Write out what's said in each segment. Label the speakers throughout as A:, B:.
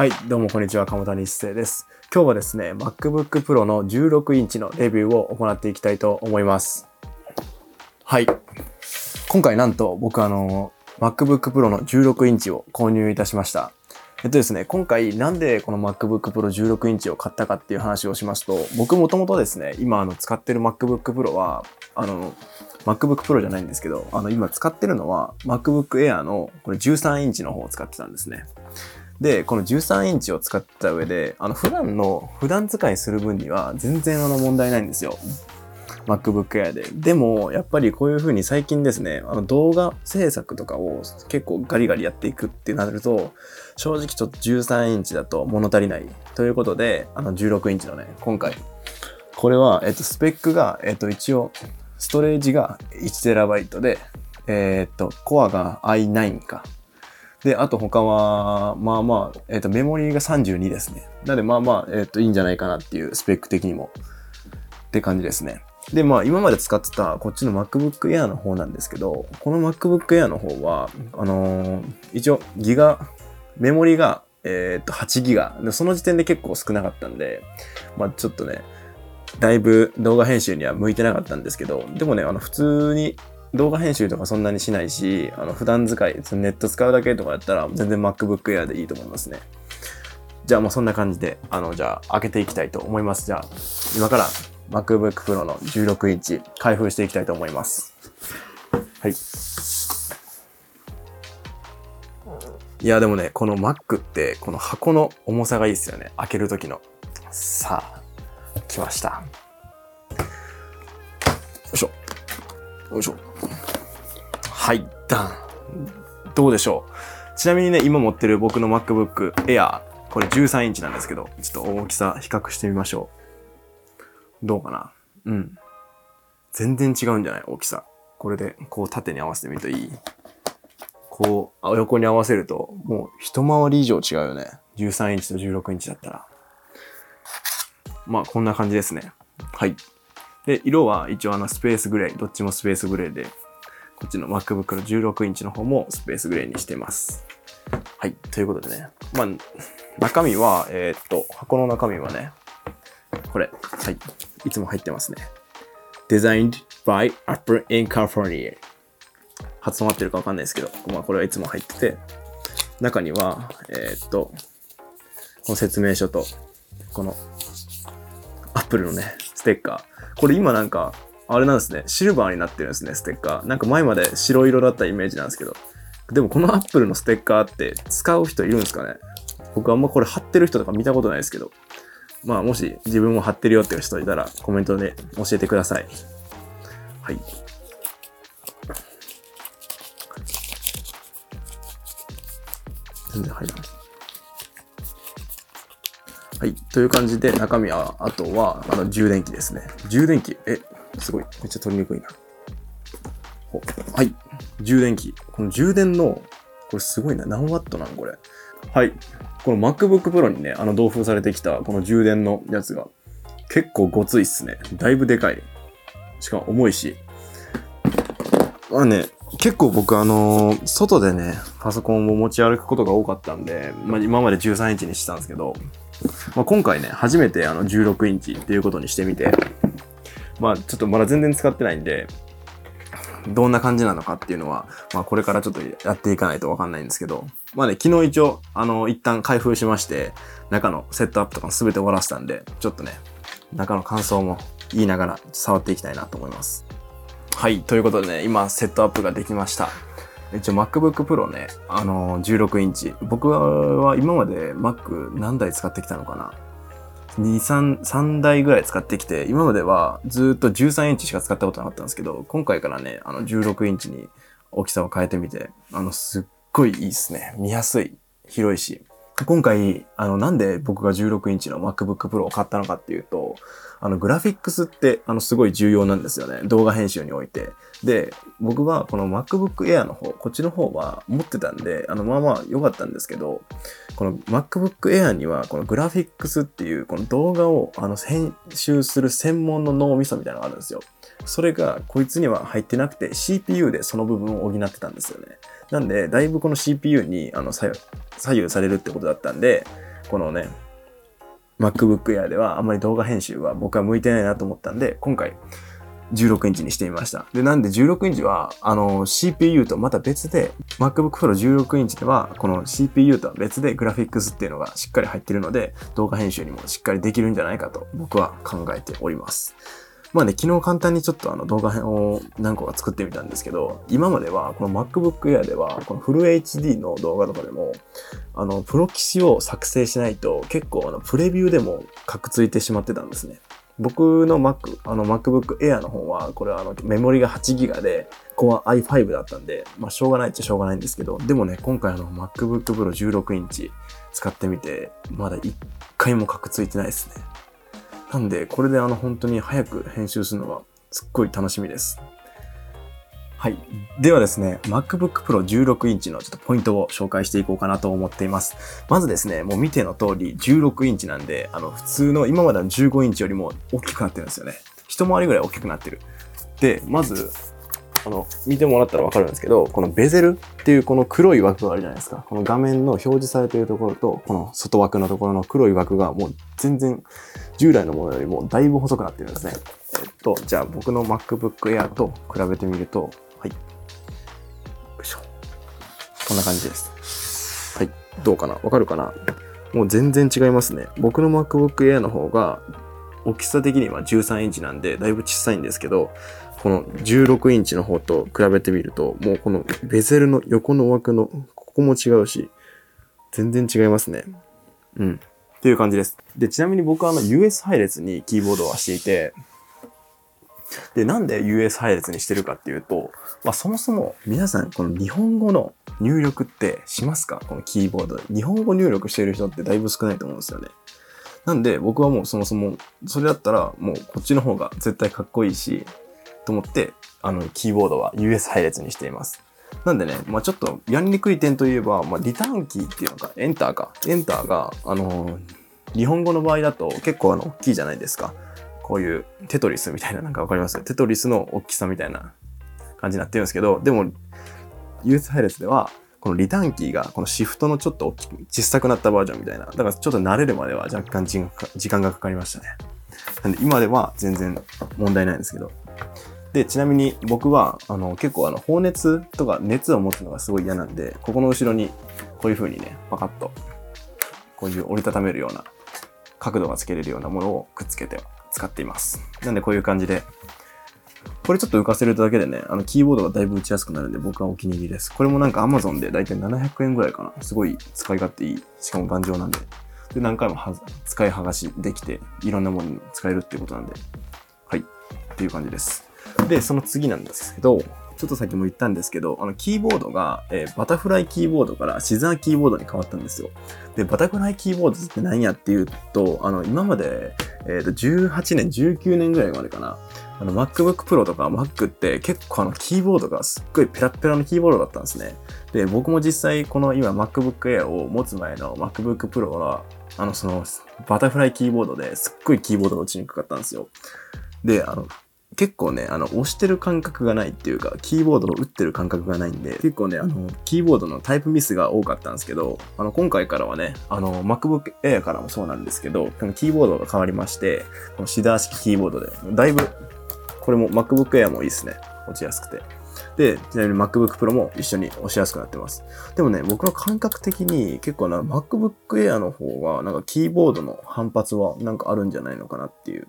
A: はい、どうもこんにちは、鴨谷一生です。今日はですね、MacBook Pro の16インチのレビューを行っていきたいと思います。はい。今回なんと僕あの、MacBook Pro の16インチを購入いたしました。えっとですね、今回なんでこの MacBook Pro 16インチを買ったかっていう話をしますと、僕もともとですね、今あの使ってる MacBook Pro は、あの、MacBook Pro じゃないんですけど、あの今使ってるのは MacBook Air のこれ13インチの方を使ってたんですね。で、この13インチを使った上で、あの普段の、普段使いする分には全然あの問題ないんですよ。MacBook Air で。でも、やっぱりこういう風に最近ですね、あの動画制作とかを結構ガリガリやっていくってなると、正直ちょっと13インチだと物足りない。ということで、あの16インチのね、今回。これは、えっと、スペックが、えっと、一応、ストレージが 1TB で、えっと、コアが i9 か。で、あと他は、まあまあ、えっ、と、メモリーが32ですね。なので、まあまあ、えっ、と、いいんじゃないかなっていう、スペック的にも。って感じですね。で、まあ、今まで使ってた、こっちの MacBook Air の方なんですけど、この MacBook Air の方は、あのー一応、ギガ、メモリが、えっ、と、8ギガ。で、その時点で結構少なかったんで、まあ、ちょっとね、だいぶ動画編集には向いてなかったんですけど、でもね、あの、普通に動画編集とかそんなにしないし、あの普段使い、ネット使うだけとかだったら全然 MacBook Air でいいと思いますね。じゃあもうそんな感じで、あの、じゃあ開けていきたいと思います。じゃあ、今から MacBook Pro の16インチ開封していきたいと思います。はい。いや、でもね、この Mac って、この箱の重さがいいですよね。開ける時の。さあ、来ました。よいしょ。よいしょ。はい、ダン。どうでしょう？ちなみにね、今持ってる僕の MacBook Air、これ13インチなんですけど、ちょっと大きさ比較してみましょう。どうかな？うん。全然違うんじゃない？大きさ。これで、こう縦に合わせてみるといいこう、横に合わせると、もう一回り以上違うよね。13インチと16インチだったら。まあ、こんな感じですね。はい。で、色は一応あのスペースグレー、どっちもスペースグレーで、こっちの MacBook の16インチの方もスペースグレーにしてます。はい、ということでね。まあ、中身は、えーっと、箱の中身はね、これ、はい、いつも入ってますね。Designed by Apple in California。発音合ってるかわかんないですけど、まあこれはいつも入ってて、中には、えーっと、この説明書と、この Apple のね、ステッカー。これ今なんか、あれなんですね、シルバーになってるんですね、ステッカー。なんか前まで白色だったイメージなんですけど。でもこの Apple のステッカーって使う人いるんですかね僕あんまこれ貼ってる人とか見たことないですけど。まあもし自分も貼ってるよっていう人いたらコメントで教えてください。はい。全然入らない。はい。という感じで、中身は、あとは、あの、充電器ですね。充電器、え、すごい。めっちゃ取りにくいな。はい。充電器。この充電の、これすごいな。何ワットなのこれ。はい。この MacBook Pro にね、あの、同封されてきた、この充電のやつが、結構ごついっすね。だいぶでかい。しかも重いし。まあね、結構僕あのー外でね、パソコンを持ち歩くことが多かったんで、まあ今まで13インチにしてたんですけど、まあ、今回ね、初めてあの16インチっていうことにしてみて、まあちょっとまだ全然使ってないんで、どんな感じなのかっていうのは、まあこれからちょっとやっていかないとわかんないんですけど、まあね、昨日一応、あの、一旦開封しまして、中のセットアップとかも全て終わらせたんで、ちょっとね、中の感想も言いながら触っていきたいなと思います。はい、ということでね、今セットアップができました。一応 MacBook Pro ね、あのー16インチ。僕は今まで Mac 何台使ってきたのかな ?2、3、3台ぐらい使ってきて、今まではずっと13インチしか使ったことなかったんですけど、今回からね、あの16インチに大きさを変えてみて、あの、すっごいいいっすね。見やすい。広いし。今回、あの、なんで僕が16インチの MacBook Pro を買ったのかっていうと、あの、グラフィックスって、あの、すごい重要なんですよね。動画編集において。で、僕はこの MacBook Air の方、こっちの方は持ってたんで、あの、まあまあ良かったんですけど、この MacBook Air には、このグラフィックスっていう、この動画を、あの、編集する専門の脳みそみたいなのがあるんですよ。それが、こいつには入ってなくて、CPU でその部分を補ってたんですよね。なんで、だいぶこの CPU に、あの、左右されるってことだったんで、このね、MacBook Air ではあんまり動画編集は僕は向いてないなと思ったんで、今回16インチにしてみました。で、なんで16インチは、あの、CPU とまた別で、MacBook Pro 16インチでは、この CPU とは別でグラフィックスっていうのがしっかり入ってるので、動画編集にもしっかりできるんじゃないかと僕は考えております。まあね、昨日簡単にちょっとあの動画編を何個か作ってみたんですけど、今まではこの MacBook Air では、このフル HD の動画とかでも、あの、プロ棋士を作成しないと結構あの、プレビューでもカクついてしまってたんですね。僕の Mac、あの MacBook Air の方は、これはあのメモリが 8GB で、Core i5 だったんで、まあしょうがないっちゃしょうがないんですけど、でもね、今回あの MacBook Pro 16インチ使ってみて、まだ一回もカクついてないですね。なんで、これであの本当に早く編集するのはすっごい楽しみです。はい。ではですね、MacBook Pro 16インチのちょっとポイントを紹介していこうかなと思っています。まずですね、もう見ての通り16インチなんで、あの普通の今までの15インチよりも大きくなってるんですよね。一回りぐらい大きくなってる。で、まず、あの、見てもらったらわかるんですけど、このベゼルっていうこの黒い枠があるじゃないですか。この画面の表示されているところと、この外枠のところの黒い枠がもう全然従来のものよりもだいぶ細くなってるんですね。えっと、じゃあ僕の MacBook Air と比べてみると、はい。よいしょ。こんな感じです。はい。どうかな？わかるかな？もう全然違いますね。僕の MacBook Air の方が、大きさ的には13インチなんで、だいぶ小さいんですけど、この16インチの方と比べてみると、もうこのベゼルの横の枠の、ここも違うし、全然違いますね。うん。っていう感じです。で、ちなみに僕はあの US 配列にキーボードはしていて、で、なんで US 配列にしてるかっていうと、まあそもそも皆さんこの日本語の入力ってしますか？このキーボード。日本語入力してる人ってだいぶ少ないと思うんですよね。なんで僕はもうそもそもそれだったらもうこっちの方が絶対かっこいいし、と思って、あの、キーボードは US 配列にしています。なんでね、まあちょっとやりにくい点といえば、まあリターンキーっていうのか、エンターか。エンターが、あのー、日本語の場合だと結構あの、大きいじゃないですか。こういうテトリスみたいな、なんかわかりますテトリスの大きさみたいな感じになってるんですけど、でも、US 配列では、このリターンキーがこのシフトのちょっと大きく、小さくなったバージョンみたいな。だからちょっと慣れるまでは若干時間がかかりましたね。なんで今では全然問題ないんですけど。で、ちなみに僕は、あの、結構あの、放熱とか熱を持つのがすごい嫌なんで、ここの後ろに、こういう風にね、パカッと、こういう折りたためるような、角度がつけれるようなものをくっつけて使っています。なんでこういう感じで、これちょっと浮かせるだけでね、あの、キーボードがだいぶ打ちやすくなるんで、僕はお気に入りです。これもなんか Amazon でだいたい700円ぐらいかな。すごい使い勝手いい。しかも頑丈なんで。で、何回もは使い剥がしできて、いろんなものに使えるっていうことなんで、はい。っていう感じです。で、その次なんですけど、ちょっとさっきも言ったんですけど、あの、キーボードが、えー、バタフライキーボードからシザーキーボードに変わったんですよ。で、バタフライキーボードって何やっていうと、あの、今まで、えっ、ー、と、18年、19年ぐらいまでかな。あの、MacBook Pro とか Mac って結構あの、キーボードがすっごいペラペラのキーボードだったんですね。で、僕も実際この今 MacBook Air を持つ前の MacBook Pro は、あの、その、バタフライキーボードですっごいキーボードが打ちにくかったんですよ。で、あの、結構ね、あの、押してる感覚がないっていうか、キーボードを打ってる感覚がないんで、結構ね、あの、キーボードのタイプミスが多かったんですけど、あの、今回からはね、あの、MacBook Air からもそうなんですけど、このキーボードが変わりまして、このシダー式キーボードで、だいぶ、これも MacBook Air もいいですね。落ちやすくて。で、ちなみに MacBook Pro も一緒に押しやすくなってます。でもね、僕の感覚的に結構な MacBook Air の方が、なんかキーボードの反発はなんかあるんじゃないのかなっていう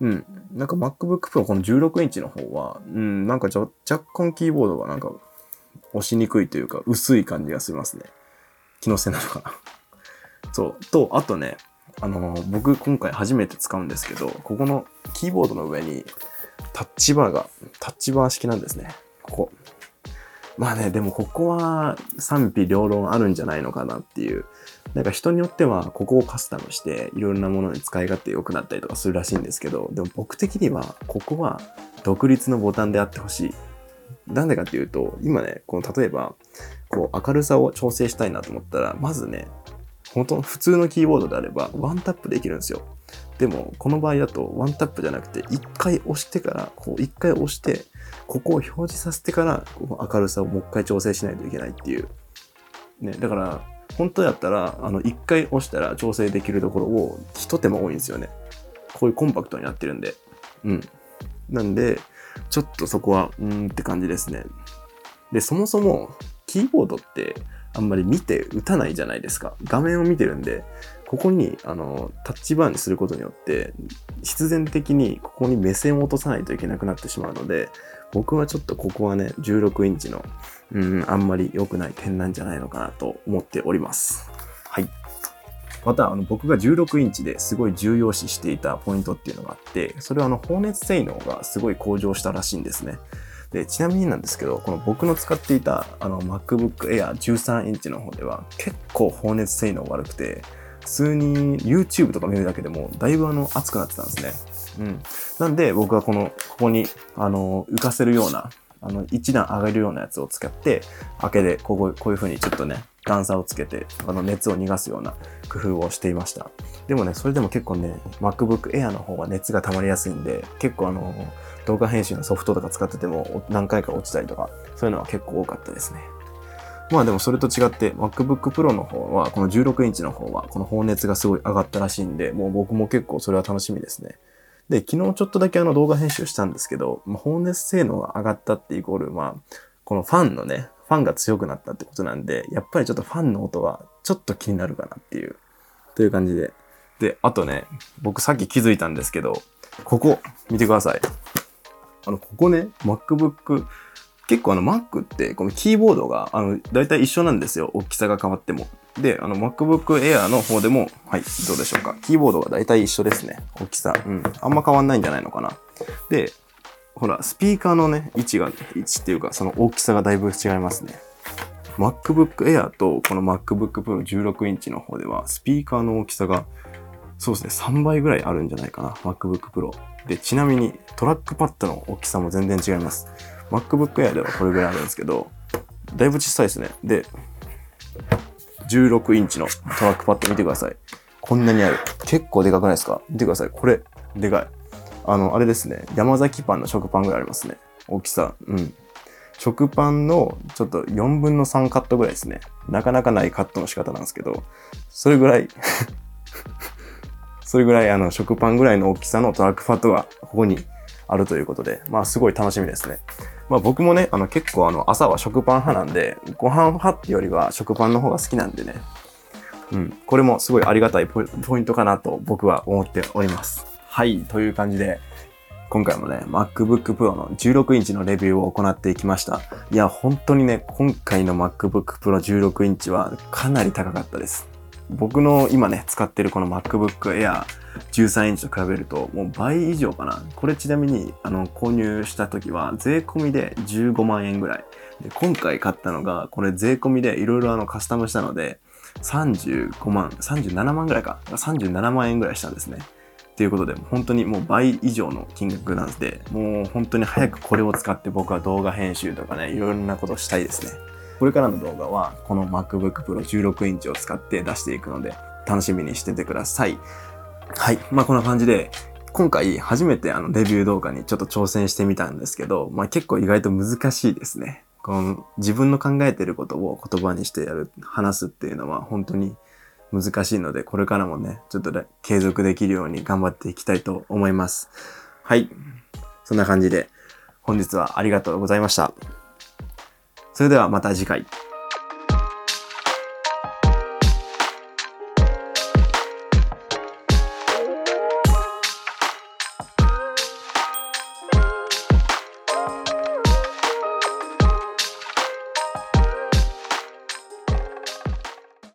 A: うん。なんか MacBook Pro この16インチの方は、うん、なんか若干キーボードがなんか押しにくいというか薄い感じがしますね。気のせいなのかな。そう。と、あとね、あのー、僕今回初めて使うんですけど、ここのキーボードの上にタッチバーが、タッチバー式なんですね。ここ。まあね、でもここは賛否両論あるんじゃないのかなっていう。なんか人によってはここをカスタムしていろんなものに使い勝手良くなったりとかするらしいんですけど、でも僕的にはここは独立のボタンであってほしい。なんでかっていうと、今ね、この例えば、こう明るさを調整したいなと思ったら、まずね、本当普通のキーボードであればワンタップできるんですよ。でも、この場合だとワンタップじゃなくて、一回押してから、こう一回押して、ここを表示させてから、こう明るさをもう一回調整しないといけないっていう。ね、だから、本当やったら、あの、一回押したら調整できるところを一手間多いんですよね。こういうコンパクトになってるんで。うん。なんで、ちょっとそこは、うーんって感じですね。で、そもそも、キーボードってあんまり見て打たないじゃないですか。画面を見てるんで、ここにあのタッチバーにすることによって必然的にここに目線を落とさないといけなくなってしまうので僕はちょっとここはね16インチのうんあんまり良くない点なんじゃないのかなと思っております。はい。またあの僕が16インチですごい重要視していたポイントっていうのがあってそれはあの放熱性能がすごい向上したらしいんですね。でちなみになんですけどこの僕の使っていたあの MacBook Air 13インチの方では結構放熱性能悪くて普通に YouTube とか見るだけでもだいぶあの熱くなってたんですね。うん。なんで僕はこの、ここにあの浮かせるような、あの一段上がるようなやつを使って、開けでこうこういう風にちょっとね、段差をつけて、あの熱を逃がすような工夫をしていました。でもね、それでも結構ね、MacBook Air の方が熱が溜まりやすいんで、結構あの、動画編集のソフトとか使ってても何回か落ちたりとか、そういうのは結構多かったですね。まあでもそれと違って MacBook Pro の方は、この16インチの方は、この放熱がすごい上がったらしいんで、もう僕も結構それは楽しみですね。で、昨日ちょっとだけあの動画編集したんですけど、まあ、放熱性能が上がったってイコール、まあ、このファンのね、ファンが強くなったってことなんで、やっぱりちょっとファンの音はちょっと気になるかなっていう、という感じで。で、あとね、僕さっき気づいたんですけど、ここ、見てください。あの、ここね、MacBook 結構あの Mac ってこのキーボードがあの大体一緒なんですよ。大きさが変わっても。で、あの MacBook Air の方でも、はい、どうでしょうか。キーボードが大体一緒ですね。大きさ。うん。あんま変わんないんじゃないのかな。で、ほら、スピーカーのね、位置が、位置っていうか、その大きさがだいぶ違いますね。MacBook Air とこの MacBook Pro 16インチの方では、スピーカーの大きさが、そうですね、3倍ぐらいあるんじゃないかな。MacBook Pro。で、ちなみにトラックパッドの大きさも全然違います。MacBook Air ではこれぐらいあるんですけど、だいぶ小さいですね。で、16インチのトラックパッド見てください。こんなにある。結構でかくないですか？見てください。これ、でかい。あの、あれですね。山崎パンの食パンぐらいありますね。大きさ。うん。食パンのちょっと4分の3カットぐらいですね。なかなかないカットの仕方なんですけど、それぐらい それぐらいあの食パンぐらいの大きさのトラックパッドがここにあるということで、まあすごい楽しみですね。まあ僕もね、あの結構あの朝は食パン派なんで、ご飯派ってよりは食パンの方が好きなんでね。うん。これもすごいありがたいポイントかなと僕は思っております。はい。という感じで、今回もね、MacBook Pro の16インチのレビューを行っていきました。いや、本当にね、今回の MacBook Pro 16インチはかなり高かったです。僕の今ね、使ってるこの MacBook Air 13インチと比べるともう倍以上かな。これちなみにあの購入した時は税込みで15万円ぐらい。で今回買ったのがこれ税込みでいろいろあのカスタムしたので35万、37万ぐらいか。37万円ぐらいしたんですね。ということで、本当にもう倍以上の金額なんで、もう本当に早くこれを使って僕は動画編集とかね、いろんなことしたいですね。これからの動画はこの MacBook Pro 16インチを使って出していくので、楽しみにしててください。はい。まあ、こんな感じで、今回初めてあのレビュー動画にちょっと挑戦してみたんですけど、まあ、結構意外と難しいですね。この自分の考えてることを言葉にしてやる、話すっていうのは本当に難しいので、これからもね、ちょっと継続できるように頑張っていきたいと思います。はい。そんな感じで、本日はありがとうございました。それではまた次回。